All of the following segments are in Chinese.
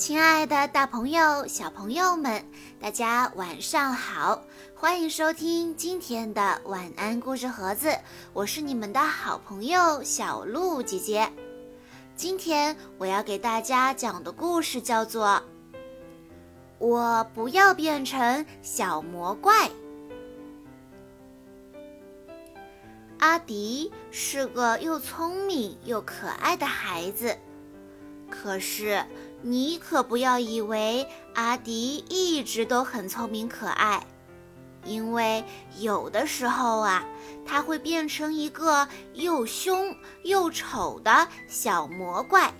亲爱的，大朋友、小朋友们，大家晚上好！欢迎收听今天的晚安故事盒子，我是你们的好朋友小鹿姐姐。今天我要给大家讲的故事叫做《我不要变成小魔怪》。阿迪是个又聪明又可爱的孩子，可是。你可不要以为阿迪一直都很聪明可爱，因为有的时候啊，他会变成一个又凶又丑的小魔怪。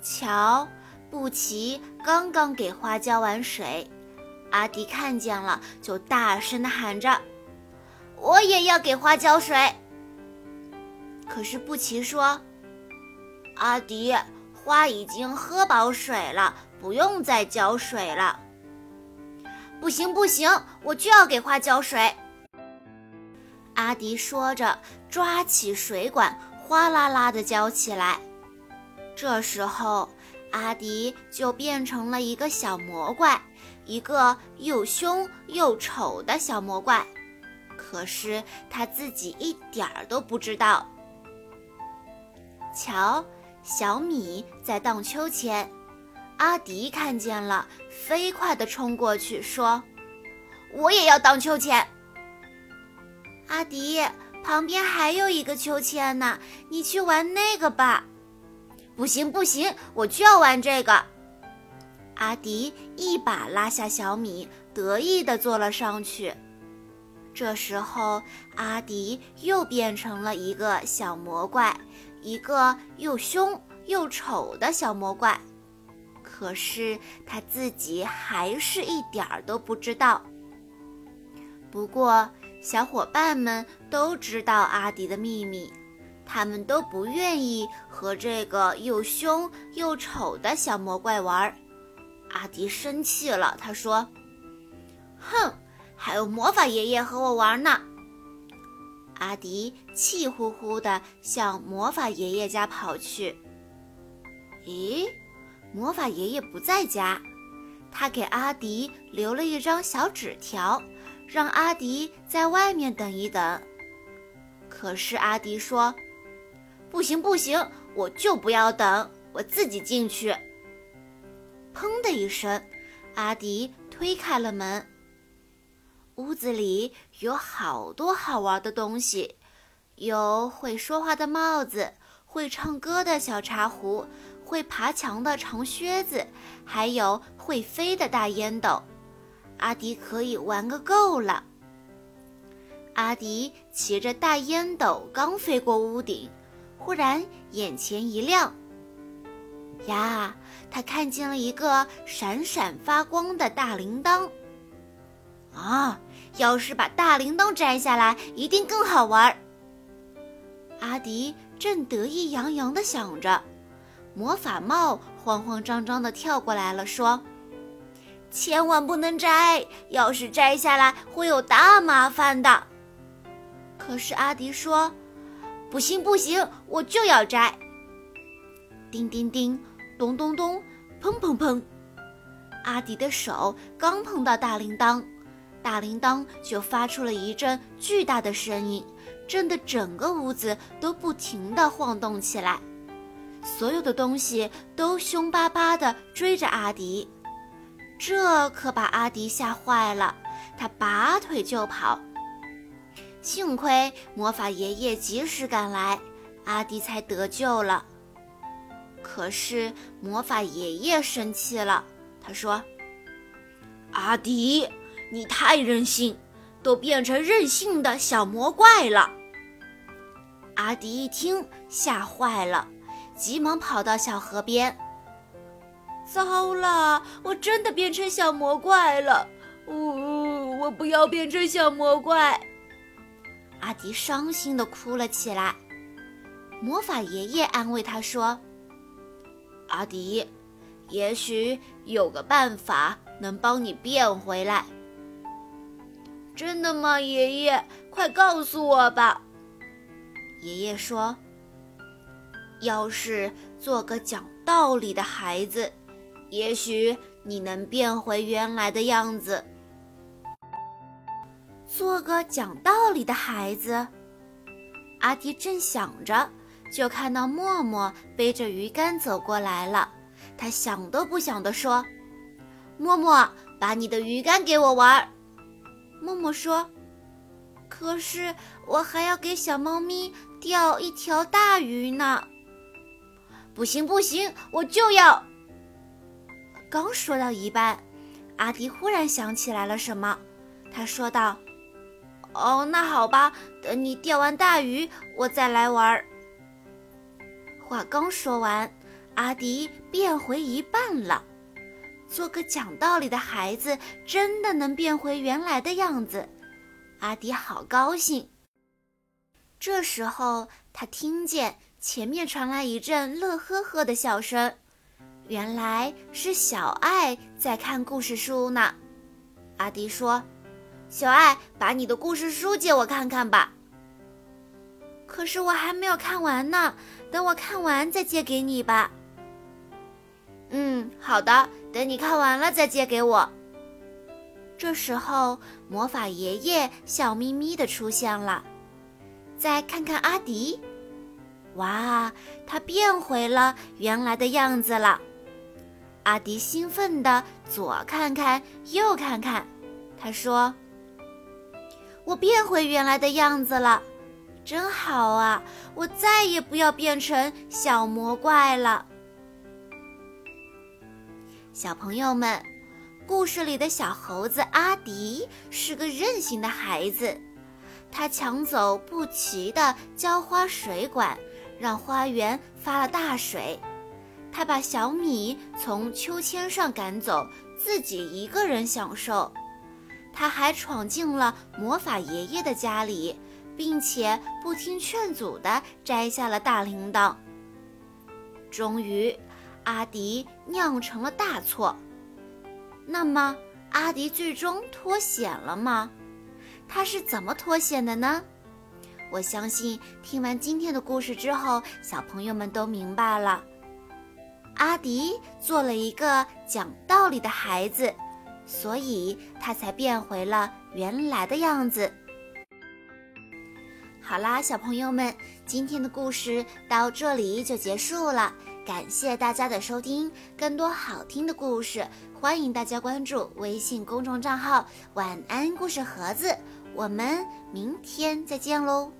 瞧，布奇刚刚给花浇完水，阿迪看见了，就大声地喊着：“我也要给花浇水。”可是布奇说：“阿迪。”花已经喝饱水了，不用再浇水了。不行不行，我就要给花浇水。阿迪说着，抓起水管，哗啦啦地浇起来。这时候，阿迪就变成了一个小魔怪，一个又凶又丑的小魔怪。可是他自己一点儿都不知道。瞧。小米在荡秋千，阿迪看见了，飞快地冲过去说：“我也要荡秋千。”阿迪，旁边还有一个秋千呢，你去玩那个吧。不行不行，我就要玩这个。阿迪一把拉下小米，得意地坐了上去。这时候，阿迪又变成了一个小魔怪。一个又凶又丑的小魔怪，可是他自己还是一点儿都不知道。不过，小伙伴们都知道阿迪的秘密，他们都不愿意和这个又凶又丑的小魔怪玩。阿迪生气了，他说：“哼，还有魔法爷爷和我玩呢。”阿迪气呼呼地向魔法爷爷家跑去。咦，魔法爷爷不在家，他给阿迪留了一张小纸条，让阿迪在外面等一等。可是阿迪说：“不行，不行，我就不要等，我自己进去。”砰的一声，阿迪推开了门。屋子里有好多好玩的东西，有会说话的帽子，会唱歌的小茶壶，会爬墙的长靴子，还有会飞的大烟斗。阿迪可以玩个够了。阿迪骑着大烟斗刚飞过屋顶，忽然眼前一亮，呀，他看见了一个闪闪发光的大铃铛。啊！要是把大铃铛摘下来，一定更好玩。阿迪正得意洋洋地想着，魔法帽慌慌张张地跳过来了，说：“千万不能摘，要是摘下来会有大麻烦的。”可是阿迪说：“不行不行，我就要摘。”叮叮叮，咚咚咚，砰砰砰，阿迪的手刚碰到大铃铛。大铃铛就发出了一阵巨大的声音，震得整个屋子都不停地晃动起来。所有的东西都凶巴巴地追着阿迪，这可把阿迪吓坏了，他拔腿就跑。幸亏魔法爷爷及时赶来，阿迪才得救了。可是魔法爷爷生气了，他说：“阿迪。”你太任性，都变成任性的小魔怪了。阿迪一听，吓坏了，急忙跑到小河边。糟了，我真的变成小魔怪了！呜，我不要变成小魔怪！阿迪伤心地哭了起来。魔法爷爷安慰他说：“阿迪，也许有个办法能帮你变回来。”真的吗，爷爷？快告诉我吧。爷爷说：“要是做个讲道理的孩子，也许你能变回原来的样子，做个讲道理的孩子。阿迪正想着，就看到默默背着鱼竿走过来了。他想都不想地说：“默默，把你的鱼竿给我玩。”默默说：“可是我还要给小猫咪钓一条大鱼呢。”不行不行，我就要。刚说到一半，阿迪忽然想起来了什么，他说道：“哦，那好吧，等你钓完大鱼，我再来玩。”话刚说完，阿迪变回一半了。做个讲道理的孩子，真的能变回原来的样子，阿迪好高兴。这时候，他听见。前面传来一阵乐呵呵的笑声，原来是小爱在看故事书呢。阿迪说：“小爱，把你的故事书借我看看吧。”可是我还没有看完呢，等我看完再借给你吧。嗯，好的，等你看完了再借给我。这时候，魔法爷爷笑眯眯的出现了，再看看阿迪。哇，他变回了原来的样子了！阿迪兴奋地左看看右看看，他说：“我变回原来的样子了，真好啊！我再也不要变成小魔怪了。”小朋友们，故事里的小猴子阿迪是个任性的孩子，他抢走布奇的浇花水管。让花园发了大水，他把小米从秋千上赶走，自己一个人享受。他还闯进了魔法爷爷的家里，并且不听劝阻地摘下了大铃铛。终于，阿迪酿成了大错。那么，阿迪最终脱险了吗？他是怎么脱险的呢？我相信听完今天的故事之后，小朋友们都明白了。阿迪做了一个讲道理的孩子，所以他才变回了原来的样子。好啦，小朋友们，今天的故事到这里就结束了。感谢大家的收听，更多好听的故事，欢迎大家关注微信公众账号“晚安故事盒子”。我们明天再见喽。